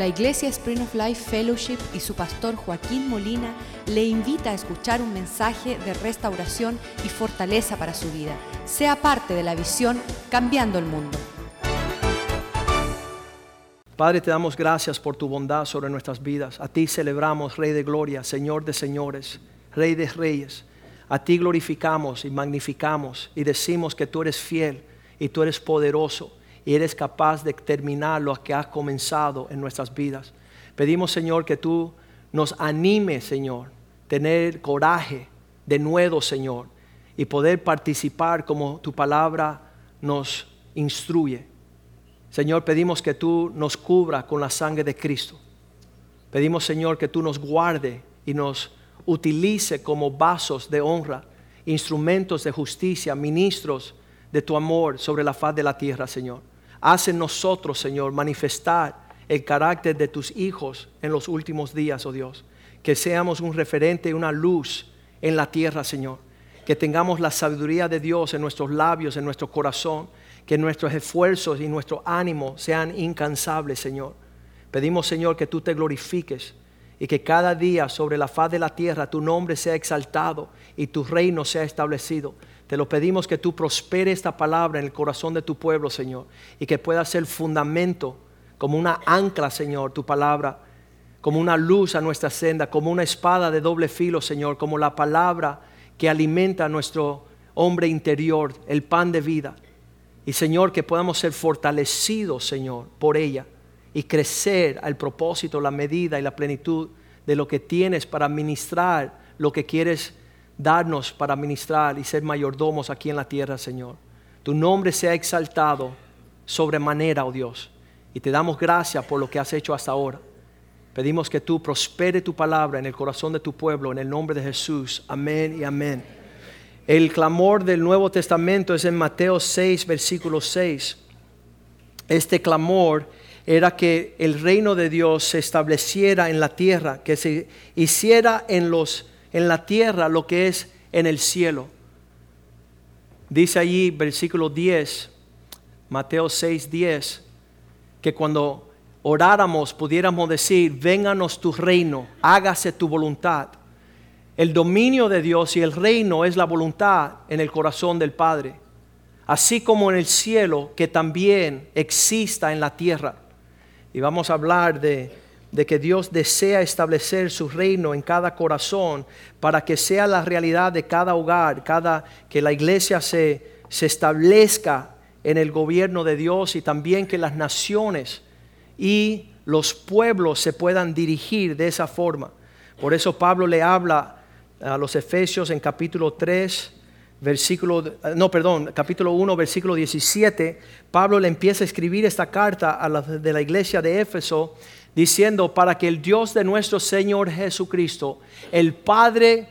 La Iglesia Spring of Life Fellowship y su pastor Joaquín Molina le invita a escuchar un mensaje de restauración y fortaleza para su vida. Sea parte de la visión Cambiando el Mundo. Padre, te damos gracias por tu bondad sobre nuestras vidas. A ti celebramos, Rey de Gloria, Señor de señores, Rey de reyes. A ti glorificamos y magnificamos y decimos que tú eres fiel y tú eres poderoso y eres capaz de terminar lo que has comenzado en nuestras vidas. Pedimos, Señor, que tú nos animes, Señor, tener coraje de nuevo, Señor, y poder participar como tu palabra nos instruye. Señor, pedimos que tú nos cubra con la sangre de Cristo. Pedimos, Señor, que tú nos guarde y nos utilice como vasos de honra, instrumentos de justicia, ministros de tu amor sobre la faz de la tierra, Señor. Haz nosotros, Señor, manifestar el carácter de tus hijos en los últimos días, oh Dios. Que seamos un referente una luz en la tierra, Señor. Que tengamos la sabiduría de Dios en nuestros labios, en nuestro corazón. Que nuestros esfuerzos y nuestro ánimo sean incansables, Señor. Pedimos, Señor, que tú te glorifiques y que cada día sobre la faz de la tierra tu nombre sea exaltado y tu reino sea establecido. Te lo pedimos que tú prospere esta palabra en el corazón de tu pueblo, Señor, y que pueda ser fundamento, como una ancla, Señor, tu palabra, como una luz a nuestra senda, como una espada de doble filo, Señor, como la palabra que alimenta a nuestro hombre interior, el pan de vida. Y Señor, que podamos ser fortalecidos, Señor, por ella y crecer al propósito, la medida y la plenitud de lo que tienes para ministrar lo que quieres darnos para ministrar y ser mayordomos aquí en la tierra, Señor. Tu nombre sea exaltado sobremanera, oh Dios. Y te damos gracias por lo que has hecho hasta ahora. Pedimos que tú prospere tu palabra en el corazón de tu pueblo, en el nombre de Jesús. Amén y amén. El clamor del Nuevo Testamento es en Mateo 6, versículo 6. Este clamor era que el reino de Dios se estableciera en la tierra, que se hiciera en los en la tierra lo que es en el cielo. Dice allí versículo 10, Mateo 6, 10, que cuando oráramos pudiéramos decir, vénganos tu reino, hágase tu voluntad. El dominio de Dios y el reino es la voluntad en el corazón del Padre, así como en el cielo que también exista en la tierra. Y vamos a hablar de de que Dios desea establecer su reino en cada corazón para que sea la realidad de cada hogar, cada que la iglesia se, se establezca en el gobierno de Dios y también que las naciones y los pueblos se puedan dirigir de esa forma. Por eso Pablo le habla a los Efesios en capítulo 3, versículo, no, perdón, capítulo 1, versículo 17. Pablo le empieza a escribir esta carta a la, de la iglesia de Éfeso diciendo, para que el Dios de nuestro Señor Jesucristo, el Padre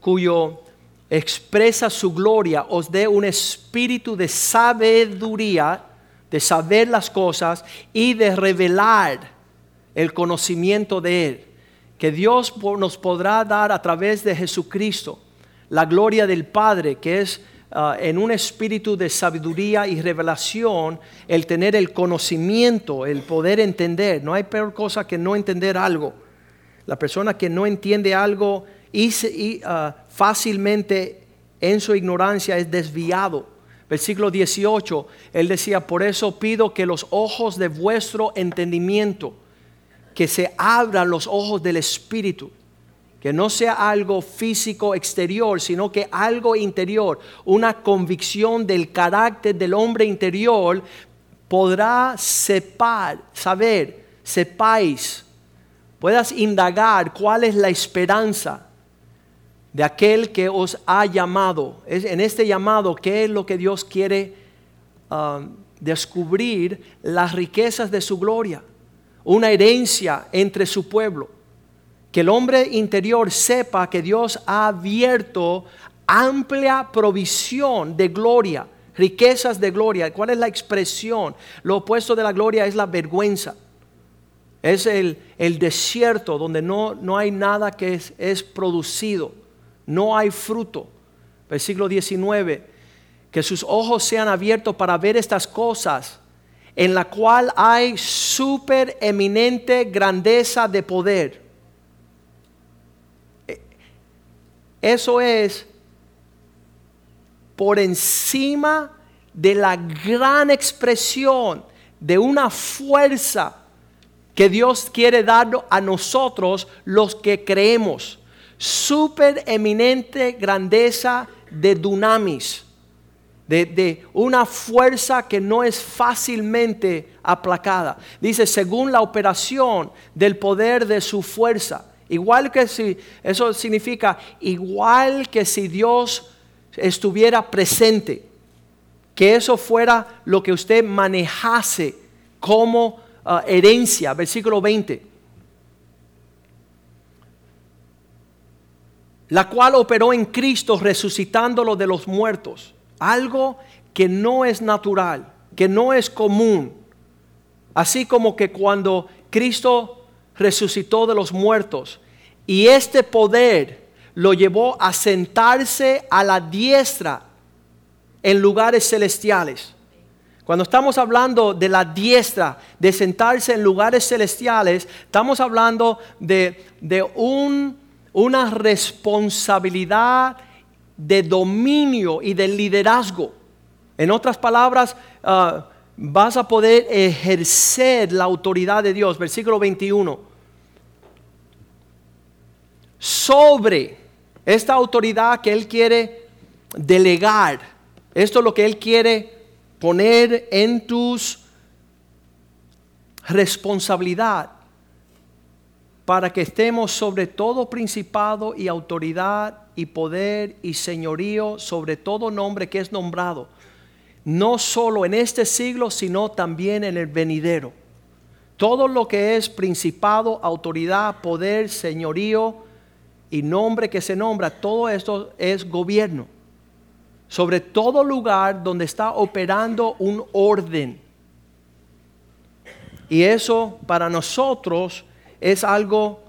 cuyo expresa su gloria, os dé un espíritu de sabiduría, de saber las cosas y de revelar el conocimiento de Él. Que Dios nos podrá dar a través de Jesucristo la gloria del Padre, que es Ah, en un espíritu de sabiduría y revelación el tener el conocimiento, el poder entender. No hay peor cosa que no entender algo. La persona que no entiende algo y, ah, fácilmente en su ignorancia es desviado. Versículo 18, él decía, por eso pido que los ojos de vuestro entendimiento, que se abran los ojos del Espíritu que no sea algo físico exterior, sino que algo interior, una convicción del carácter del hombre interior, podrá saber, sepáis, puedas indagar cuál es la esperanza de aquel que os ha llamado. En este llamado, ¿qué es lo que Dios quiere um, descubrir? Las riquezas de su gloria, una herencia entre su pueblo que el hombre interior sepa que Dios ha abierto amplia provisión de gloria, riquezas de gloria. ¿Cuál es la expresión? Lo opuesto de la gloria es la vergüenza. Es el, desierto donde no, no, hay nada que es, es producido, no hay fruto. Versículo 19, que sus ojos sean abiertos para ver estas cosas en la cual hay super eminente grandeza de poder. Eso es por encima de la gran expresión de una fuerza que Dios quiere darnos a nosotros los que creemos. Super eminente grandeza de dunamis, de, de, una fuerza que no es fácilmente aplacada. Dice, según la operación del poder de su fuerza. Igual que si, eso significa igual que si Dios estuviera presente, que eso fuera lo que usted manejase como uh, herencia, versículo 20. La cual operó en Cristo resucitándolo de los muertos. Algo que no es natural, que no es común. Así como que cuando Cristo resucitó de los muertos. Y este poder lo llevó a sentarse a la diestra en lugares celestiales. Cuando estamos hablando de la diestra, de sentarse en lugares celestiales, estamos hablando de, de un, una responsabilidad de dominio y de liderazgo. En otras palabras, uh, vas a poder ejercer la autoridad de Dios. Versículo 21 sobre esta autoridad que Él quiere delegar. Esto es lo que Él quiere poner en tus responsabilidad para que estemos sobre todo principado y autoridad y poder y señorío sobre todo nombre que es nombrado, no solo en este siglo, sino también en el venidero. Todo lo que es principado, autoridad, poder, señorío, y nombre que se nombra, todo esto es gobierno. Sobre todo lugar donde está operando un orden. Y eso para nosotros es algo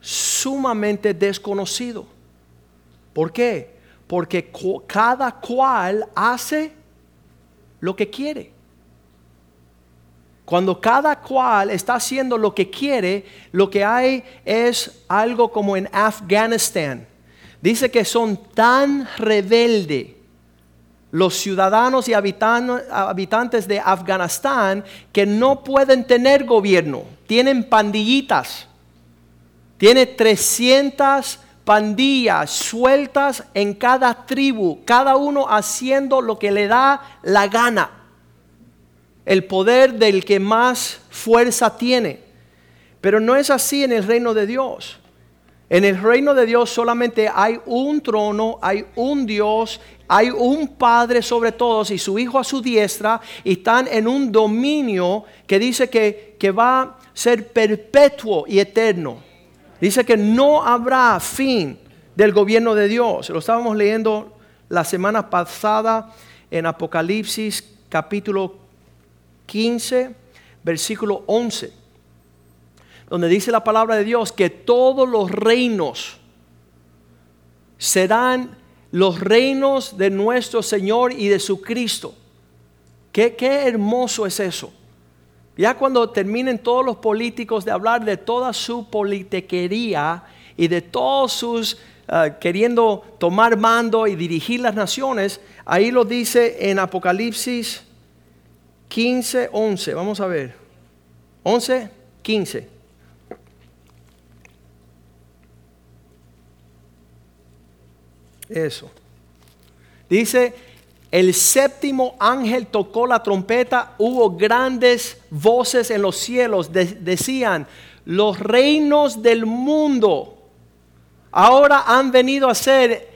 sumamente desconocido. ¿Por qué? Porque cada cual hace lo que quiere. Cuando cada cual está haciendo lo que quiere, lo que hay es algo como en Afganistán. Dice que son tan rebeldes los ciudadanos y habitantes de Afganistán que no pueden tener gobierno. Tienen pandillitas. Tiene 300 pandillas sueltas en cada tribu, cada uno haciendo lo que le da la gana el poder del que más fuerza tiene. Pero no es así en el reino de Dios. En el reino de Dios solamente hay un trono, hay un Dios, hay un Padre sobre todos y su Hijo a su diestra y están en un dominio que dice que, que va a ser perpetuo y eterno. Dice que no habrá fin del gobierno de Dios. Lo estábamos leyendo la semana pasada en Apocalipsis capítulo 15, versículo 11, donde dice la palabra de Dios que todos los reinos serán los reinos de nuestro Señor y de su Cristo. Qué, qué hermoso es eso. Ya cuando terminen todos los políticos de hablar de toda su politiquería y de todos sus ah, queriendo tomar mando y dirigir las naciones, ahí lo dice en Apocalipsis 15, 11, vamos a ver. 11, 15. Eso. Dice, el séptimo ángel tocó la trompeta, hubo grandes voces en los cielos, decían, los reinos del mundo ahora han venido a ser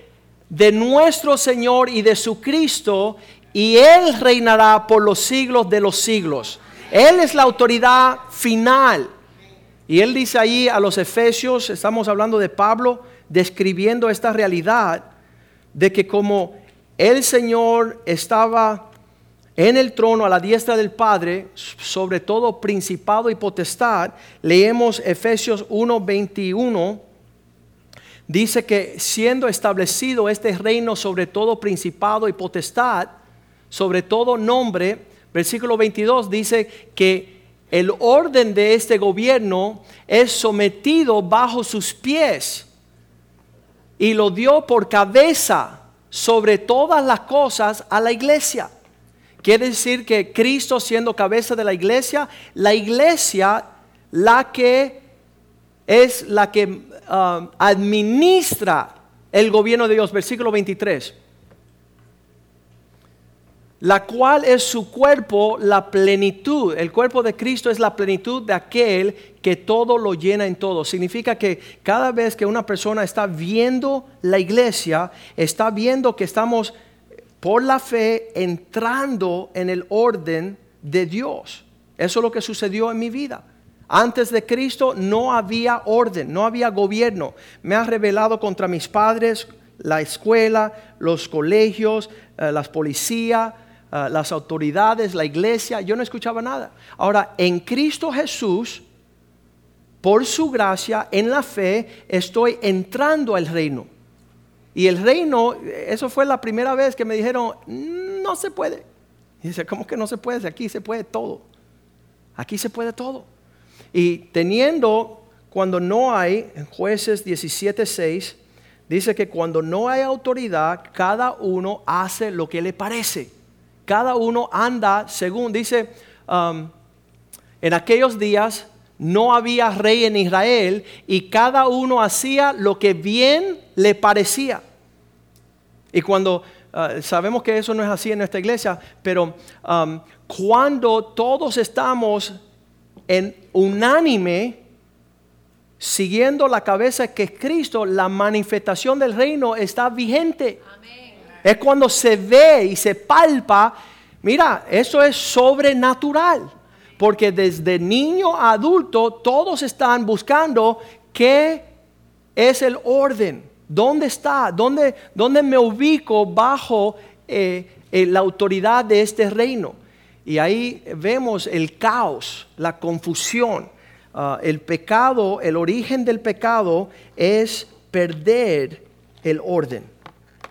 de nuestro Señor y de su Cristo, y Él reinará por los siglos de los siglos. Él es la autoridad final. Y Él dice ahí a los Efesios, estamos hablando de Pablo, describiendo esta realidad de que como el Señor estaba en el trono a la diestra del Padre, sobre todo principado y potestad, leemos Efesios 1:21, dice que siendo establecido este reino sobre todo principado y potestad, sobre todo nombre, Versículo 22 dice que el orden de este gobierno es sometido bajo sus pies y lo dio por cabeza sobre todas las cosas a la iglesia. Quiere decir que Cristo siendo cabeza de la iglesia, la iglesia la que es la que um, administra el gobierno de Dios. Versículo 23 la cual es su cuerpo la plenitud. El cuerpo de Cristo es la plenitud de aquel que todo lo llena en todo. Significa que cada vez que una persona está viendo la iglesia, está viendo que estamos por la fe entrando en el orden de Dios. Eso es lo que sucedió en mi vida. Antes de Cristo no había orden, no había gobierno. Me ha revelado contra mis padres, la escuela, los colegios, eh, las policías Ah, las autoridades, la iglesia, yo no escuchaba nada. Ahora, en Cristo Jesús, por su gracia, en la fe, estoy entrando al reino. Y el reino, eso fue la primera vez que me dijeron, no se puede. Y dice, ¿cómo que no se puede? Aquí se puede todo. Aquí se puede todo. Y teniendo, cuando no hay, en jueces 17.6, dice que cuando no hay autoridad, cada uno hace lo que le parece cada uno anda según, dice, um, en aquellos días no había rey en Israel y cada uno hacía lo que bien le parecía. Y cuando uh, sabemos que eso no es así en nuestra iglesia, pero um, cuando todos estamos en unánime, siguiendo la cabeza que es Cristo, la manifestación del reino está vigente. Es cuando se ve y se palpa. Mira, eso es sobrenatural. Porque desde niño a adulto todos están buscando qué es el orden. ¿Dónde está? ¿Dónde, dónde me ubico bajo eh, eh, la autoridad de este reino? Y ahí vemos el caos, la confusión. Ah, el pecado, el origen del pecado es perder el orden.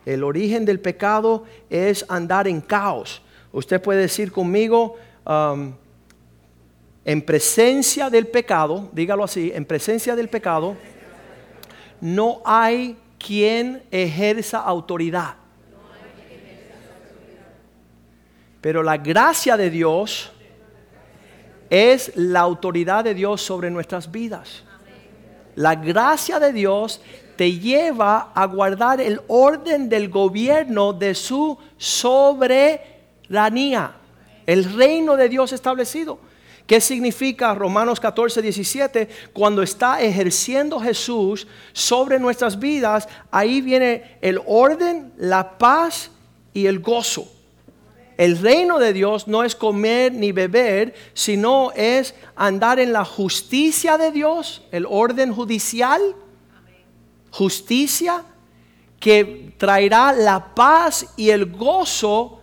El origen del pecado es andar en caos. Usted puede decir conmigo, um, en presencia del pecado, dígalo así, en presencia del pecado, no hay quien ejerza autoridad. Pero la gracia de Dios es la autoridad de Dios sobre nuestras vidas. La gracia de Dios te lleva a guardar el orden del gobierno de su soberanía, el reino de Dios establecido. ¿Qué significa Romanos 14, 17? Cuando está ejerciendo Jesús sobre nuestras vidas, ahí viene el orden, la paz y el gozo. El reino de Dios no es comer ni beber, sino es andar en la justicia de Dios, el orden judicial justicia que traerá la paz y el gozo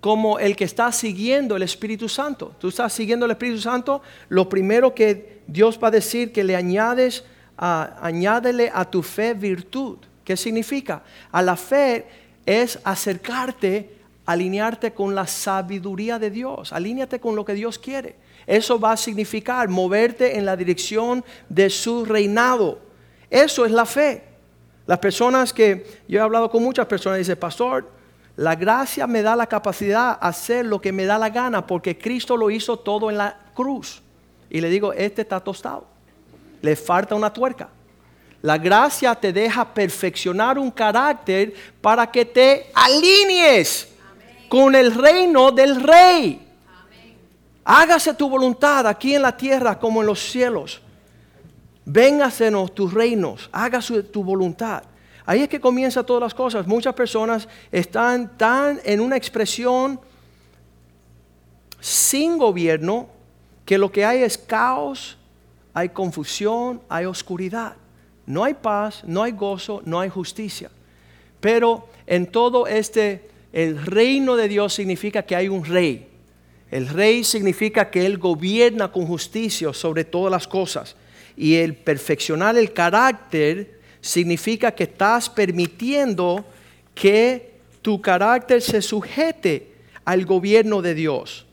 como el que está siguiendo el Espíritu Santo. Tú estás siguiendo el Espíritu Santo, lo primero que Dios va a decir que le añades, añádele a tu fe virtud. ¿Qué significa? A la fe es acercarte, alinearte con la sabiduría de Dios, alíñate con lo que Dios quiere. Eso va a significar moverte en la dirección de su reinado. Eso es la fe. Las personas que yo he hablado con muchas personas dicen, pastor, la gracia me da la capacidad de hacer lo que me da la gana porque Cristo lo hizo todo en la cruz. Y le digo, este está tostado. Le falta una tuerca. La gracia te deja perfeccionar un carácter para que te alinees con el reino del rey. Hágase tu voluntad aquí en la tierra como en los cielos. Véngasenos tus reinos, hágase tu voluntad. Ahí es que comienza todas las cosas. Muchas personas están tan en una expresión sin gobierno que lo que hay es caos, hay confusión, hay oscuridad. No hay paz, no hay gozo, no hay justicia. Pero en todo este, el reino de Dios significa que hay un rey. El rey significa que Él gobierna con justicia sobre todas las cosas. Y el perfeccionar el carácter significa que estás permitiendo que tu carácter se sujete al gobierno de Dios.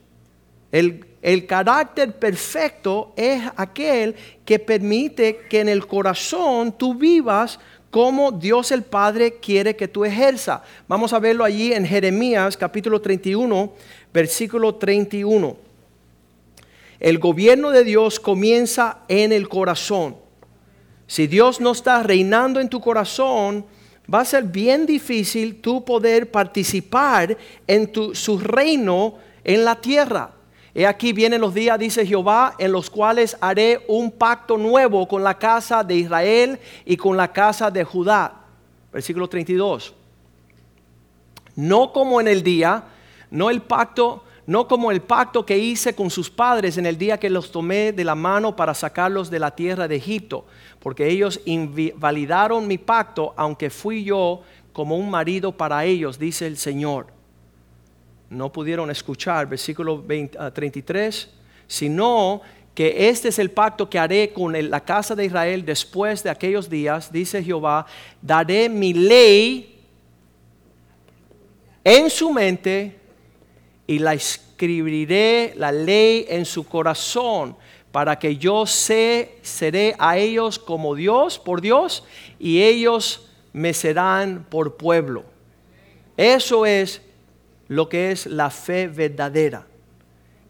El, el carácter perfecto es aquel que permite que en el corazón tú vivas como Dios el Padre quiere que tú ejerza. Vamos a verlo allí en Jeremías capítulo 31, versículo 31. El gobierno de Dios comienza en el corazón. Si Dios no está reinando en tu corazón, va a ser bien difícil tú poder participar en su reino en la tierra. He aquí vienen los días, dice Jehová, en los cuales haré un pacto nuevo con la casa de Israel y con la casa de Judá. Versículo 32. No como en el día, no el pacto, no como el pacto que hice con sus padres en el día que los tomé de la mano para sacarlos de la tierra de Egipto, porque ellos invalidaron mi pacto, aunque fui yo como un marido para ellos, dice el Señor. No pudieron escuchar, versículo 33, ah, sino que este es el pacto que haré con la casa de Israel después de aquellos días, dice Jehová, daré mi ley en su mente y la escribiré la ley en su corazón para que yo sé, seré a ellos como Dios, por Dios, y ellos me serán por pueblo. Eso es lo que es la fe verdadera.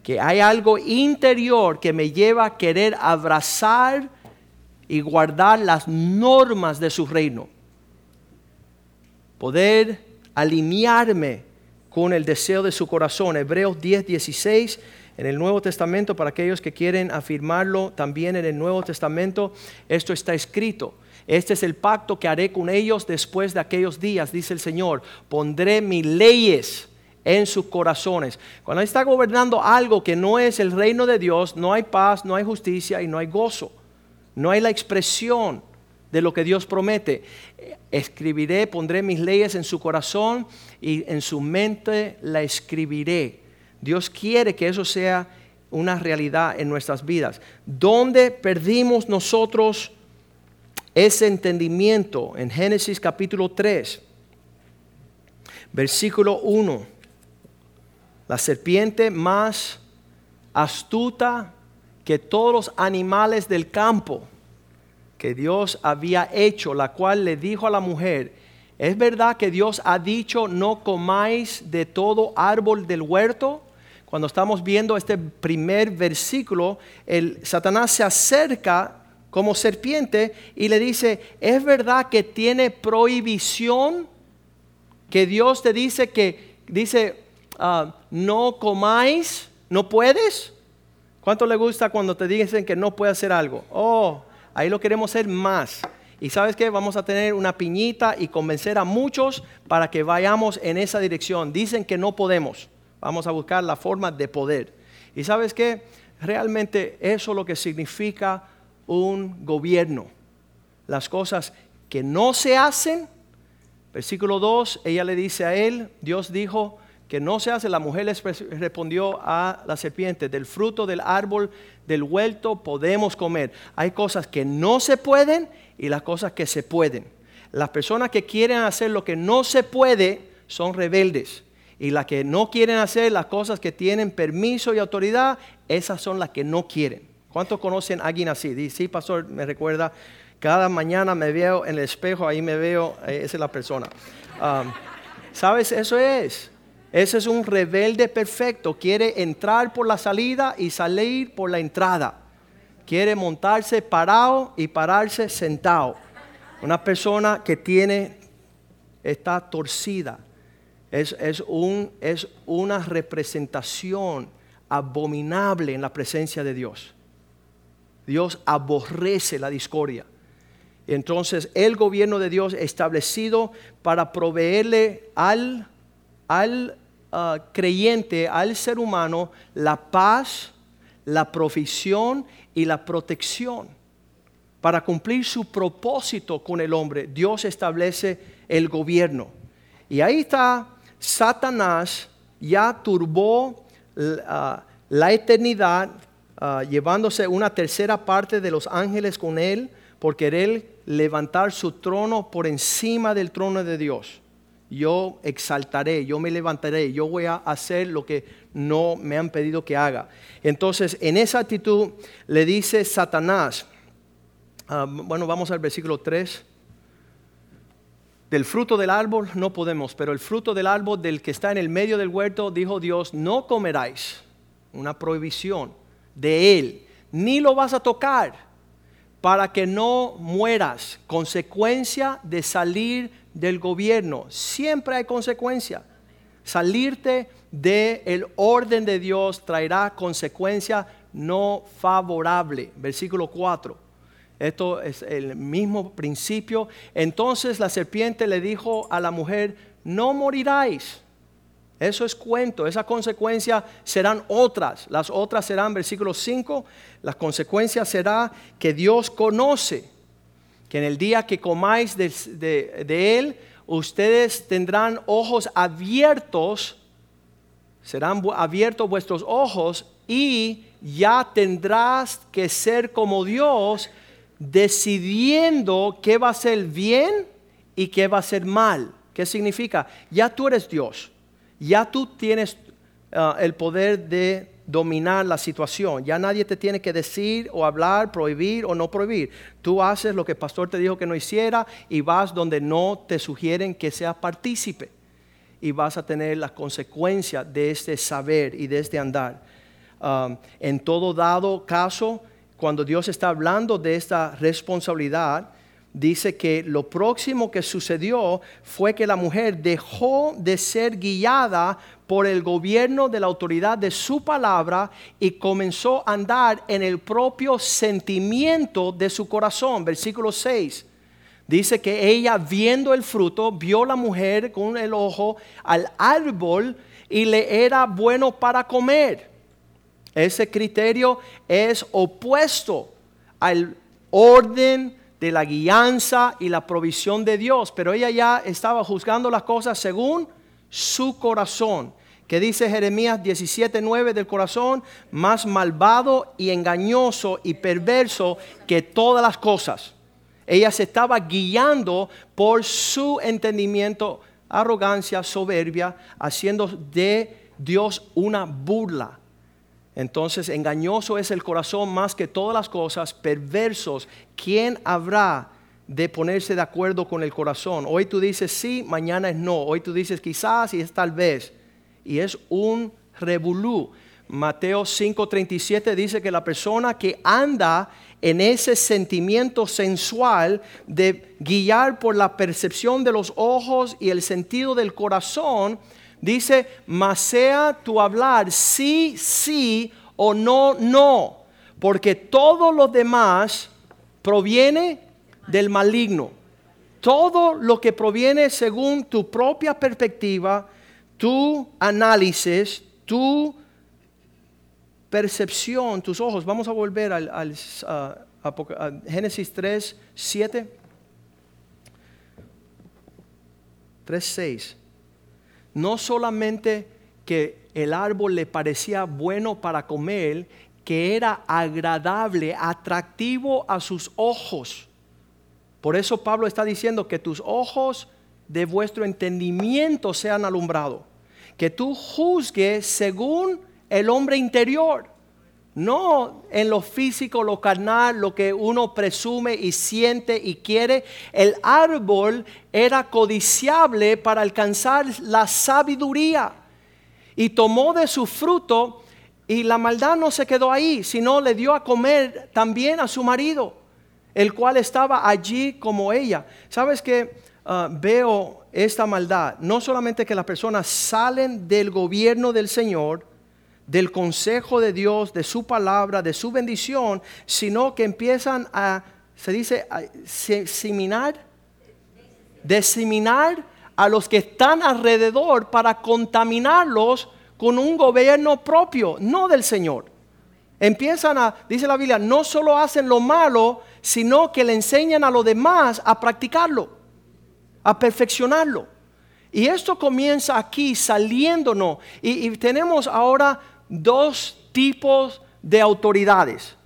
Que hay algo interior que me lleva a querer abrazar y guardar las normas de su reino. Poder alinearme con el deseo de su corazón. Hebreos 10, 16 en el Nuevo Testamento, para aquellos que quieren afirmarlo también en el Nuevo Testamento, esto está escrito. Este es el pacto que haré con ellos después de aquellos días, dice el Señor. Pondré mis leyes en sus corazones. Cuando está gobernando algo que no es el reino de Dios, no hay paz, no hay justicia y no hay gozo. No hay la expresión de lo que Dios promete. Escribiré, pondré mis leyes en su corazón y en su mente la escribiré. Dios quiere que eso sea una realidad en nuestras vidas. ¿Dónde perdimos nosotros ese entendimiento? En Génesis capítulo 3, versículo 1 la serpiente más astuta que todos los animales del campo que Dios había hecho, la cual le dijo a la mujer, ¿es verdad que Dios ha dicho no comáis de todo árbol del huerto? Cuando estamos viendo este primer versículo, el Satanás se acerca como serpiente y le dice, ¿es verdad que tiene prohibición? Que Dios te dice que, dice, Ah, no comáis, no puedes. ¿Cuánto le gusta cuando te dicen que no puede hacer algo? Oh, ahí lo queremos hacer más. Y sabes que vamos a tener una piñita y convencer a muchos para que vayamos en esa dirección. Dicen que no podemos. Vamos a buscar la forma de poder. Y sabes que realmente eso es lo que significa un gobierno. Las cosas que no se hacen. Versículo 2, ella le dice a él, Dios dijo, que no se hace, la mujer les respondió a la serpiente, del fruto del árbol del huerto podemos comer. Hay cosas que no se pueden y las cosas que se pueden. Las personas que quieren hacer lo que no se puede son rebeldes. Y las que no quieren hacer las cosas que tienen permiso y autoridad, esas son las que no quieren. ¿Cuántos conocen a alguien así? Dice, sí, pastor, me recuerda, cada mañana me veo en el espejo, ahí me veo, eh, esa es la persona. Um, ¿Sabes? Eso es. Ese es un rebelde perfecto. Quiere entrar por la salida y salir por la entrada. Quiere montarse parado y pararse sentado. Una persona que tiene, está torcida. Es, un, es una representación abominable en la presencia de Dios. Dios aborrece la discordia. Entonces el gobierno de Dios establecido para proveerle al, al Ah, creyente, al ser humano, la paz, la provisión y la protección. Para cumplir su propósito con el hombre, Dios establece el gobierno. Y ahí está Satanás, ya turbó ah, la eternidad, ah, llevándose una tercera parte de los ángeles con él, por querer levantar su trono por encima del trono de Dios. Yo exaltaré, yo me levantaré, yo voy a hacer lo que no me han pedido que haga. Entonces, en esa actitud le dice Satanás, ah, bueno, vamos al versículo 3. Del fruto del árbol no podemos, pero el fruto del árbol del que está en el medio del huerto, dijo Dios, no comeráis. Una prohibición de él, ni lo vas a tocar para que no mueras. Consecuencia de salir del gobierno. Siempre hay consecuencia. Salirte del orden de Dios traerá consecuencia no favorable. Versículo 4. Esto es el mismo principio. Entonces la serpiente le dijo a la mujer, no moriráis. Eso es cuento, esa consecuencia serán otras. Las otras serán, versículo 5, las consecuencias será que Dios conoce que en el día que comáis de, de Él, ustedes tendrán ojos abiertos, serán abiertos vuestros ojos y ya tendrás que ser como Dios decidiendo qué va a ser bien y qué va a ser mal. ¿Qué significa? Ya tú eres Dios, ya tú tienes ah, el poder de dominar la situación. Ya nadie te tiene que decir o hablar, prohibir o no prohibir. Tú haces lo que el pastor te dijo que no hiciera y vas donde no te sugieren que seas partícipe. Y vas a tener las consecuencias de este saber y de este andar. Ah, en todo dado caso, cuando Dios está hablando de esta responsabilidad, dice que lo próximo que sucedió fue que la mujer dejó de ser guiada por el gobierno de la autoridad de su palabra y comenzó a andar en el propio sentimiento de su corazón. Versículo 6. Dice que ella viendo el fruto, vio la mujer con el ojo al árbol y le era bueno para comer ese criterio es opuesto al orden de la guianza y la provisión de Dios, pero ella ya estaba juzgando las cosas según su corazón. Que dice Jeremías 17:9 del corazón, más malvado y engañoso y perverso que todas las cosas. Ella se estaba guiando por su entendimiento, arrogancia, soberbia, haciendo de Dios una burla entonces, engañoso es el corazón más que todas las cosas, perversos. ¿Quién habrá de ponerse de acuerdo con el corazón? Hoy tú dices sí, mañana es no. Hoy tú dices quizás y es tal vez. Y es un revolú. Mateo 5:37 dice que la persona que anda en ese sentimiento sensual de guiar por la percepción de los ojos y el sentido del corazón, Dice, mas sea tu hablar sí, sí o no, no, porque todo lo demás proviene del maligno. Todo lo que proviene según tu propia perspectiva, tu análisis, tu percepción, tus ojos. Vamos a volver al, al Génesis 3, 7. 3, 6 no solamente que el árbol le parecía bueno para comer, que era agradable, atractivo a sus ojos. Por eso Pablo está diciendo que tus ojos de vuestro entendimiento sean alumbrados, que tú juzgues según el hombre interior no en lo físico, lo carnal, lo que uno presume y siente y quiere. El árbol era codiciable para alcanzar la sabiduría. Y tomó de su fruto y la maldad no se quedó ahí, sino le dio a comer también a su marido, el cual estaba allí como ella. ¿Sabes que ah, veo esta maldad? No solamente que las personas salen del gobierno del Señor, del consejo de Dios, de su palabra, de su bendición, sino que empiezan a, se dice, a diseminar, diseminar a los que están alrededor para contaminarlos con un gobierno propio, no del Señor. Empiezan a, dice la Biblia, no solo hacen lo malo, sino que le enseñan a los demás a practicarlo, a perfeccionarlo. Y esto comienza aquí saliéndonos. Y tenemos ahora dos tipos de autoridades.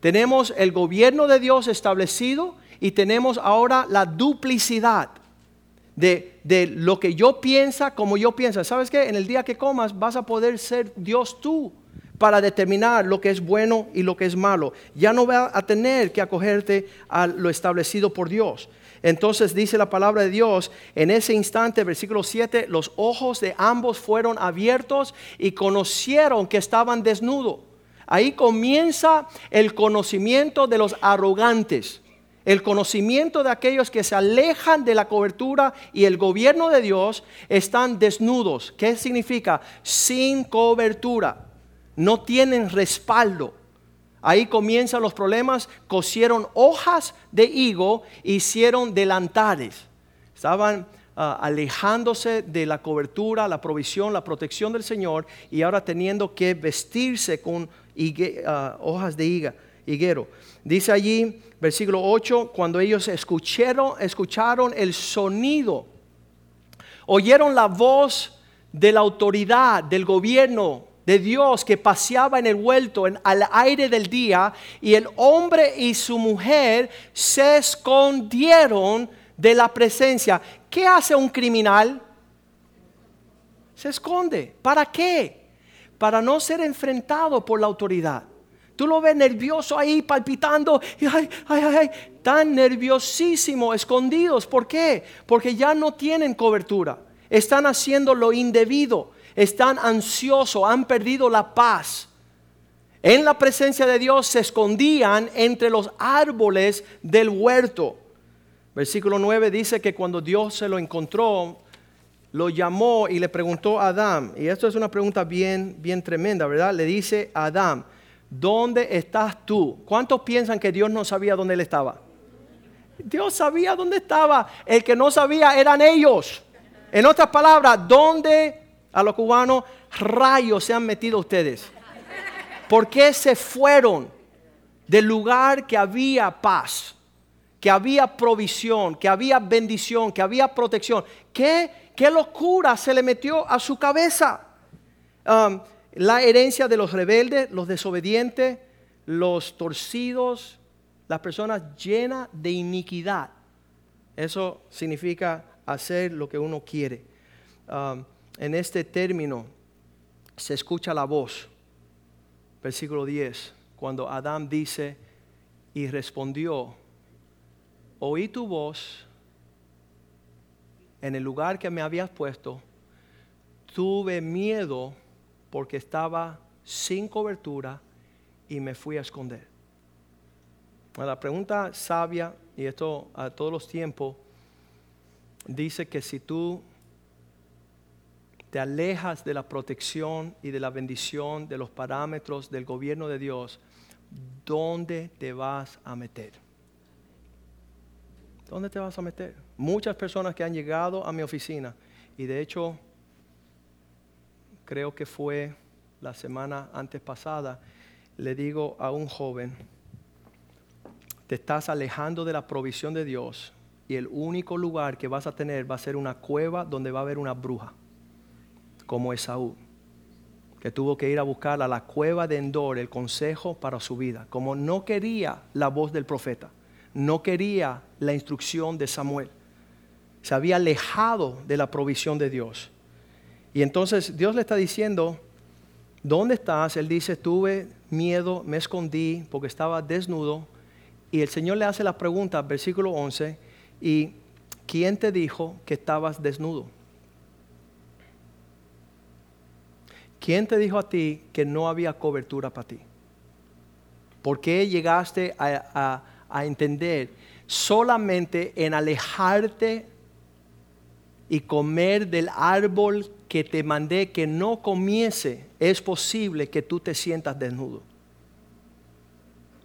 Tenemos el gobierno de Dios establecido y tenemos ahora la duplicidad. de, de lo que yo piensa como yo pienso. ¿Sabes qué? En el día que comas vas a poder ser Dios tú para determinar lo que es bueno y lo que es malo. Ya no vas a tener que acogerte a lo establecido por Dios. Entonces dice la palabra de Dios, en ese instante, versículo 7, los ojos de ambos fueron abiertos y conocieron que estaban desnudos. Ahí comienza el conocimiento de los arrogantes, el conocimiento de aquellos que se alejan de la cobertura y el gobierno de Dios están desnudos. ¿Qué significa? Sin cobertura. No tienen respaldo. Ahí comienzan los problemas. Cosieron hojas de higo, hicieron delantares. Estaban ah, alejándose de la cobertura, la provisión, la protección del Señor y ahora teniendo que vestirse con Ah, hojas de higa, higuero. Dice allí, versículo 8, cuando ellos escucharon, escucharon el sonido, oyeron la voz de la autoridad, del gobierno de Dios que paseaba en el huerto al aire del día y el hombre y su mujer se escondieron de la presencia. ¿Qué hace un criminal? Se esconde. ¿Para qué? para no ser enfrentado por la autoridad. Tú lo ves nervioso ahí, palpitando, y ay, ay, ay, tan nerviosísimo, escondidos. ¿Por qué? Porque ya no tienen cobertura. Están haciendo lo indebido. Están ansiosos, han perdido la paz. En la presencia de Dios se escondían entre los árboles del huerto. Versículo 9 dice que cuando Dios se lo encontró, lo llamó y le preguntó a Adán, y esto es una pregunta bien, bien tremenda, ¿verdad? Le dice a Adán, ¿dónde estás tú? ¿Cuántos piensan que Dios no sabía dónde él estaba? Dios sabía dónde estaba. El que no sabía eran ellos. En otras palabras, ¿dónde a los cubanos rayos se han metido ustedes? ¿Por qué se fueron del lugar que había paz, que había provisión, que había bendición, que había protección? ¿Qué ¿Qué locura se le metió a su cabeza? Um, la herencia de los rebeldes, los desobedientes, los torcidos, las personas llenas de iniquidad. Eso significa hacer lo que uno quiere. Um, en este término se escucha la voz. Versículo 10, cuando Adán dice, y respondió, oí tu voz en el lugar que me habías puesto, tuve miedo porque estaba sin cobertura y me fui a esconder. La pregunta sabia, y esto a todos los tiempos, dice que si tú te alejas de la protección y de la bendición, de los parámetros del gobierno de Dios, ¿dónde te vas a meter? ¿Dónde te vas a meter? Muchas personas que han llegado a mi oficina y de hecho creo que fue la semana antes pasada, le digo a un joven, te estás alejando de la provisión de Dios y el único lugar que vas a tener va a ser una cueva donde va a haber una bruja, como Esaú, que tuvo que ir a buscar a la cueva de Endor el consejo para su vida, como no quería la voz del profeta no quería la instrucción de Samuel. Se había alejado de la provisión de Dios. Y entonces Dios le está diciendo, ¿dónde estás? Él dice, tuve miedo, me escondí porque estaba desnudo. Y el Señor le hace la pregunta, versículo 11, ¿y quién te dijo que estabas desnudo? ¿Quién te dijo a ti que no había cobertura para ti? ¿Por qué llegaste a, entender solamente en alejarte y comer del árbol que te mandé que no comiese, es posible que tú te sientas desnudo.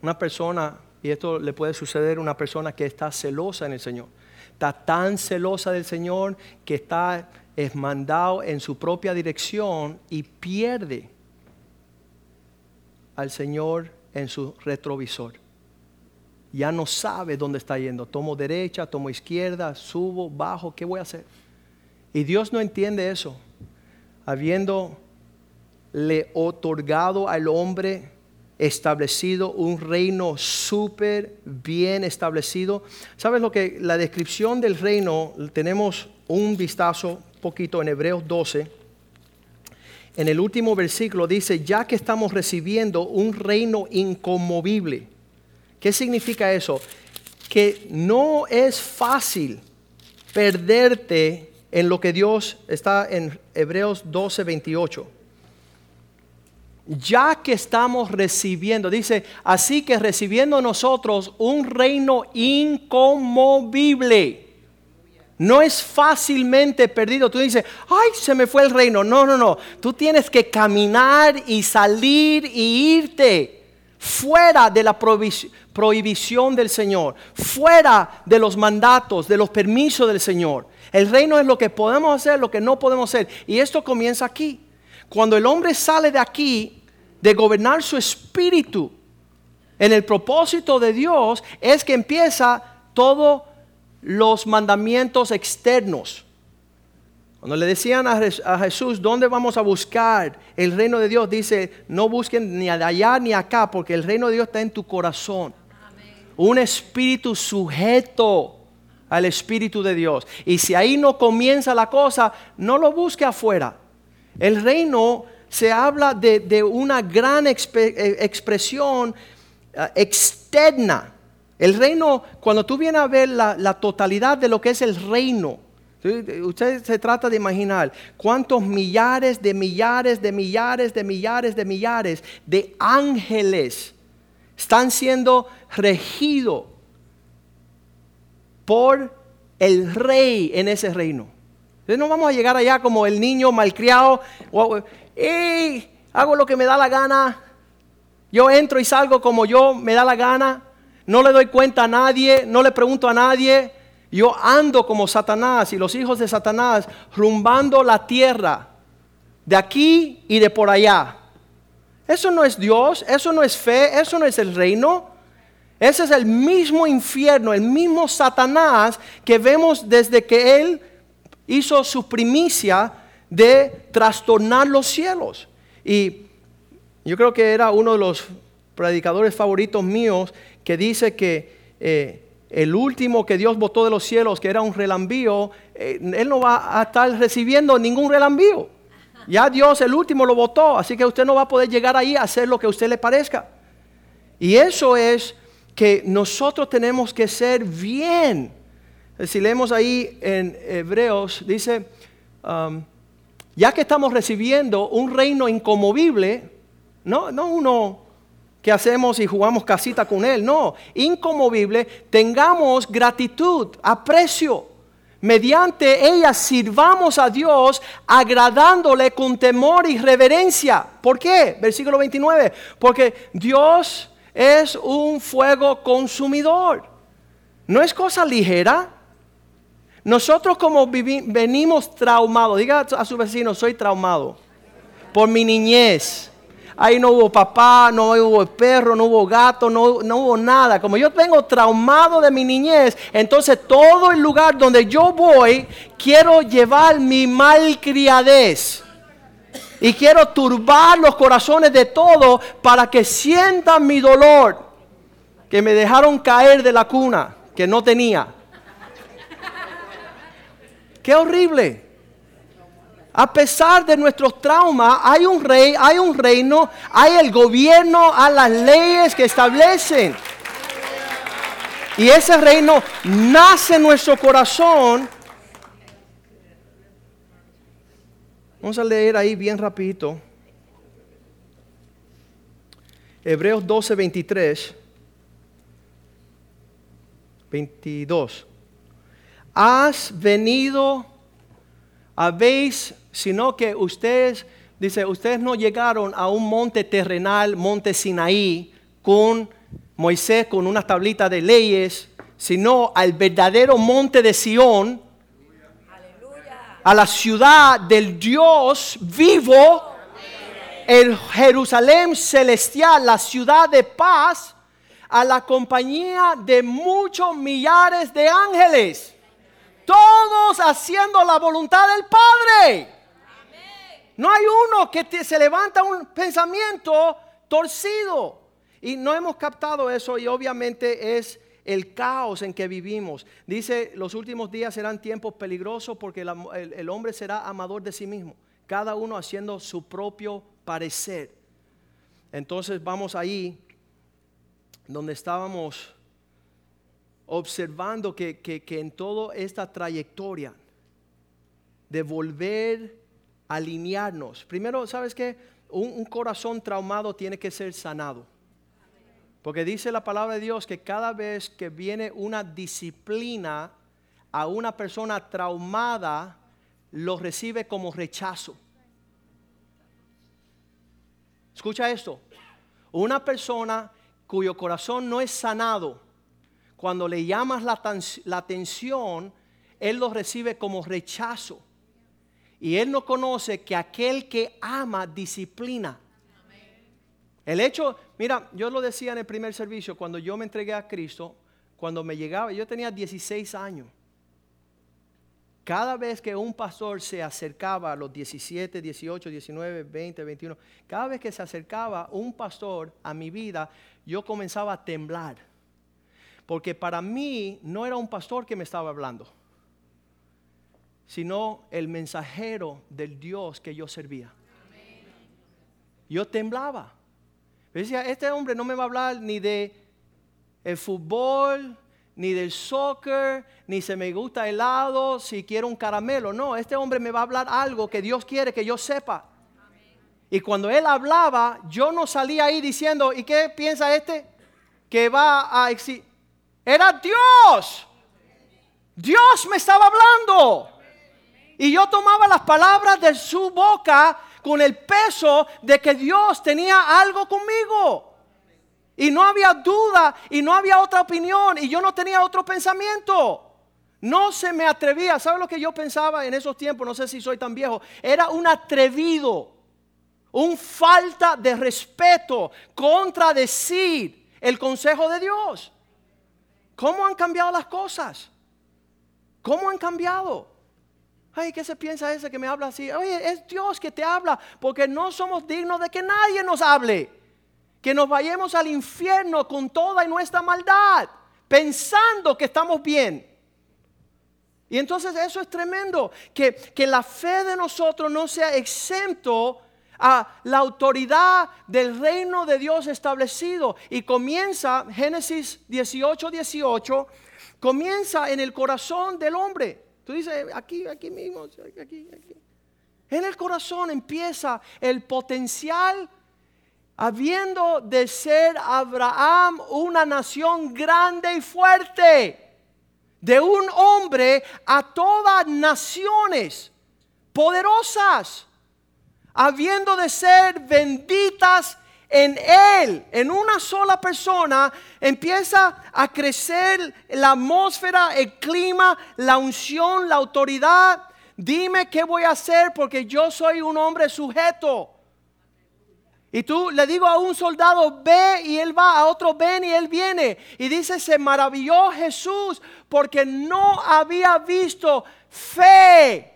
Una persona, y esto le puede suceder a una persona que está celosa en el Señor, está tan celosa del Señor que está esmandado en su propia dirección y pierde al Señor en su retrovisor ya no sabe dónde está yendo. Tomo derecha, tomo izquierda, subo, bajo, ¿qué voy a hacer? Y Dios no entiende eso. Habiéndole otorgado al hombre establecido, un reino súper bien establecido. ¿Sabes lo que la descripción del reino tenemos un vistazo poquito en Hebreos 12? En el último versículo dice, ya que estamos recibiendo un reino inconmovible. ¿Qué significa eso? Que no es fácil perderte en lo que Dios está en Hebreos 12, 28 ya que estamos recibiendo, dice, así que recibiendo nosotros un reino inconmovible. No es fácilmente perdido. Tú dices, ay, se me fue el reino. No, no, no. Tú tienes que caminar y salir y irte fuera de la prohibición del Señor, fuera de los mandatos, de los permisos del Señor. El reino es lo que podemos hacer, lo que no podemos hacer. Y esto comienza aquí. Cuando el hombre sale de aquí, de gobernar su espíritu en el propósito de Dios, es que empieza todos los mandamientos externos. Cuando le decían a Jesús, ¿dónde vamos a buscar el reino de Dios? Dice, no busquen ni allá ni acá, porque el reino de Dios está en tu corazón. Un espíritu sujeto al Espíritu de Dios. Y si ahí no comienza la cosa, no lo busque afuera. El reino se habla de, una gran eh, expresión eh, externa. El reino, cuando tú vienes a ver la, totalidad de lo que es el reino, usted se trata de imaginar cuántos millares de millares de millares de millares de millares de ángeles están siendo regidos por el rey en ese reino. Entonces no vamos a llegar allá como el niño malcriado hago lo que me da la gana. Yo entro y salgo como yo me da la gana. No le doy cuenta a nadie, no le pregunto a nadie. Yo ando como Satanás y los hijos de Satanás rumbando la tierra de aquí y de por allá. Eso no es Dios, eso no es fe, eso no es el reino. Ese es el mismo infierno, el mismo Satanás que vemos desde que Él hizo su primicia de trastornar los cielos. Y yo creo que era uno de los predicadores favoritos míos que dice que eh, el último que Dios votó de los cielos, que era un relambío, eh, Él no va a estar recibiendo ningún relambío. Ya Dios el último lo votó, así que usted no va a poder llegar ahí a hacer lo que a usted le parezca. Y eso es que nosotros tenemos que ser bien. Si leemos ahí en Hebreos, dice, um, ya que estamos recibiendo un reino incomovible, no, no uno que hacemos y jugamos casita con él, no, incomovible, tengamos gratitud, aprecio. Mediante ella sirvamos a Dios agradándole con temor y reverencia. ¿Por qué? Versículo 29. Porque Dios es un fuego consumidor. No es cosa ligera. Nosotros como venimos traumados, diga a su vecino, soy traumado por mi niñez. Ahí no hubo papá, no hubo perro, no hubo gato, no, no hubo nada. Como yo tengo traumado de mi niñez, entonces todo el lugar donde yo voy, quiero llevar mi malcriadez. Y quiero turbar los corazones de todos para que sientan mi dolor, que me dejaron caer de la cuna, que no tenía. Qué horrible. A pesar de nuestros traumas, hay un rey, hay un reino, hay el gobierno, hay las leyes que establecen. Y ese reino nace en nuestro corazón. Vamos a leer ahí bien rapidito. Hebreos 12, 23. 22 has venido, habéis, sino que ustedes, dice, ustedes no llegaron a un monte terrenal, monte Sinaí, con Moisés, con una tablita de leyes, sino al verdadero monte de Sión, a la ciudad del Dios vivo, el Jerusalén celestial, la ciudad de paz, a la compañía de muchos millares de ángeles todos haciendo la voluntad del Padre. No hay uno que se levanta un pensamiento torcido. Y no hemos captado eso y obviamente es el caos en que vivimos. Dice, los últimos días serán tiempos peligrosos porque el, hombre será amador de sí mismo, cada uno haciendo su propio parecer. Entonces vamos ahí donde estábamos observando que, en toda esta trayectoria de volver a alinearnos, primero, ¿sabes qué? un corazón traumado tiene que ser sanado. Porque dice la palabra de Dios que cada vez que viene una disciplina a una persona traumada, lo recibe como rechazo. Escucha esto. Una persona cuyo corazón no es sanado, cuando le llamas la, la atención, él lo recibe como rechazo. Y él no conoce que aquel que ama disciplina. El hecho, mira, yo lo decía en el primer servicio, cuando yo me entregué a Cristo, cuando me llegaba, yo tenía 16 años. Cada vez que un pastor se acercaba a los 17, 18, 19, 20, 21, cada vez que se acercaba un pastor a mi vida, yo comenzaba a temblar. Porque para mí no era un pastor que me estaba hablando, sino el mensajero del Dios que yo servía. Yo temblaba. Decía, este hombre no me va a hablar ni de el fútbol, ni del soccer, ni se me gusta helado, si quiero un caramelo. No, este hombre me va a hablar algo que Dios quiere que yo sepa. Y cuando él hablaba, yo no salía ahí diciendo, ¿y qué piensa este? Que va a existir. Era Dios. Dios me estaba hablando. Y yo tomaba las palabras de su boca con el peso de que Dios tenía algo conmigo. Y no había duda y no había otra opinión y yo no tenía otro pensamiento. No se me atrevía. ¿Sabe lo que yo pensaba en esos tiempos? No sé si soy tan viejo. Era un atrevido, un falta de respeto, contradecir el consejo de Dios. ¿Cómo han cambiado las cosas? ¿Cómo han cambiado? Ay, ¿qué se piensa ese que me habla así? Oye, es Dios que te habla porque no somos dignos de que nadie nos hable. Que nos vayamos al infierno con toda nuestra maldad, pensando que estamos bien. Y entonces eso es tremendo, que, que la fe de nosotros no sea exento a la autoridad del reino de Dios establecido. Y comienza, Génesis 18, 18, comienza en el corazón del hombre. Tú dices, aquí, aquí mismo, aquí, aquí. En el corazón empieza el potencial, habiendo de ser Abraham una nación grande y fuerte, de un hombre a todas naciones poderosas, habiendo de ser benditas en Él, en una sola persona, empieza a crecer la atmósfera, el clima, la unción, la autoridad. Dime qué voy a hacer porque yo soy un hombre sujeto. Y tú le digo a un soldado, ve y él va, a otro ven y él viene. Y dice, se maravilló Jesús porque no había visto fe.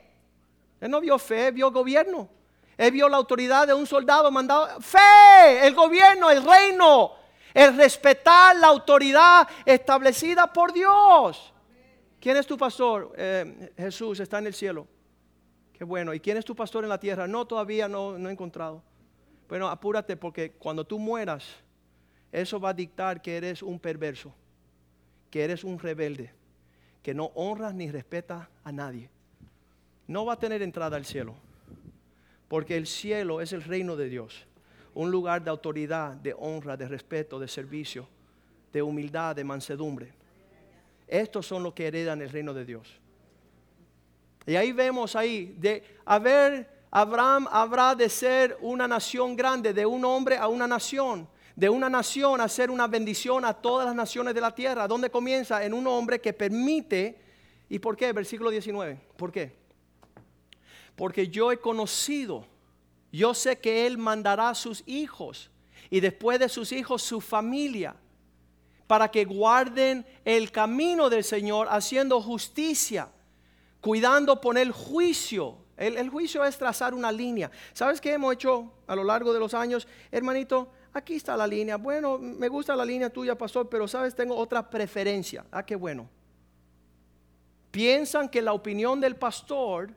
Él no vio fe, vio gobierno. Él vio la autoridad de un soldado mandado. Fe, el gobierno, el reino, el respetar la autoridad establecida por Dios. ¿Quién es tu pastor? Eh, Jesús está en el cielo. Qué bueno. ¿Y quién es tu pastor en la tierra? No, todavía no, no he encontrado. Bueno, apúrate porque cuando tú mueras, eso va a dictar que eres un perverso, que eres un rebelde, que no honras ni respetas a nadie. No va a tener entrada al cielo. Porque el cielo es el reino de Dios. Un lugar de autoridad, de honra, de respeto, de servicio, de humildad, de mansedumbre. Estos son los que heredan el reino de Dios. Y ahí vemos ahí, de haber, Abraham habrá de ser una nación grande, de un hombre a una nación, de una nación a ser una bendición a todas las naciones de la tierra. ¿Dónde comienza? En un hombre que permite, ¿y por qué? Versículo 19, ¿por qué? Porque yo he conocido, yo sé que Él mandará a sus hijos y después de sus hijos su familia para que guarden el camino del Señor haciendo justicia, cuidando poner juicio. El, el, juicio es trazar una línea. ¿Sabes qué hemos hecho a lo largo de los años? Hermanito, aquí está la línea. Bueno, me gusta la línea tuya, pastor, pero sabes, tengo otra preferencia. Ah, qué bueno. Piensan que la opinión del pastor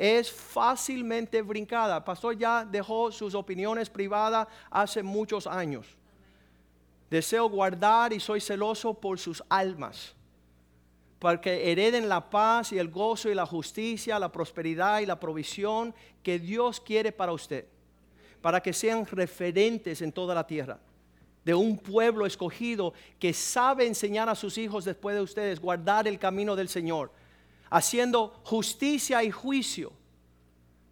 es fácilmente brincada. Pastor ya dejó sus opiniones privadas hace muchos años. Deseo guardar y soy celoso por sus almas, para que hereden la paz y el gozo y la justicia, la prosperidad y la provisión que Dios quiere para usted para que sean referentes en toda la tierra. De un pueblo escogido que sabe enseñar a sus hijos después de ustedes, guardar el camino del Señor, haciendo justicia y juicio,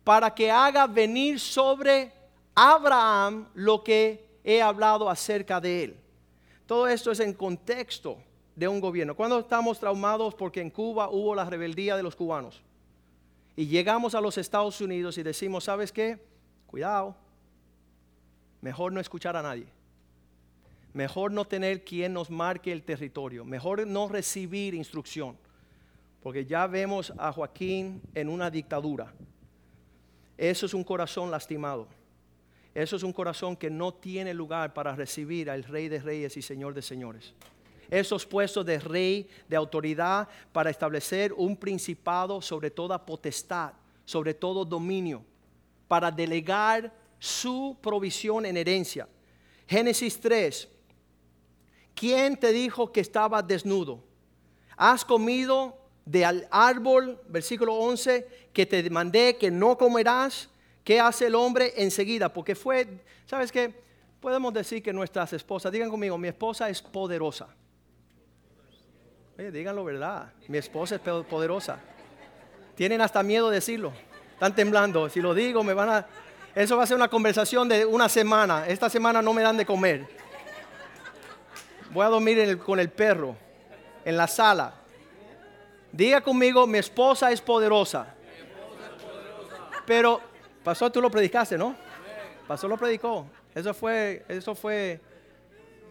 para que haga venir sobre Abraham lo que he hablado acerca de él. Todo esto es en contexto de un gobierno. Cuando estamos traumados porque en Cuba hubo la rebeldía de los cubanos y llegamos a los Estados Unidos y decimos, ¿sabes qué? Cuidado, Mejor no escuchar a nadie. Mejor no tener quien nos marque el territorio. Mejor no recibir instrucción. Porque ya vemos a Joaquín en una dictadura. Eso es un corazón lastimado. Eso es un corazón que no tiene lugar para recibir al Rey de Reyes y Señor de Señores. Esos puestos de rey, de autoridad, para establecer un principado sobre toda potestad, sobre todo dominio, para delegar su provisión en herencia. Génesis 3. ¿Quién te dijo que estaba desnudo? ¿Has comido del árbol, versículo 11, que te mandé que no comerás? ¿Qué hace el hombre enseguida? Porque fue, ¿sabes qué? Podemos decir que nuestras esposas, digan conmigo, mi esposa es poderosa. Oye, díganlo verdad, mi esposa es poderosa. Tienen hasta miedo de decirlo. Están temblando. Si lo digo, me van a eso va a ser una conversación de una semana. Esta semana no me dan de comer. Voy a dormir con el perro en la sala. Diga conmigo, mi esposa es poderosa. Pero, pasó, tú lo predicaste, ¿no? Pasó, lo predicó. Eso fue, eso fue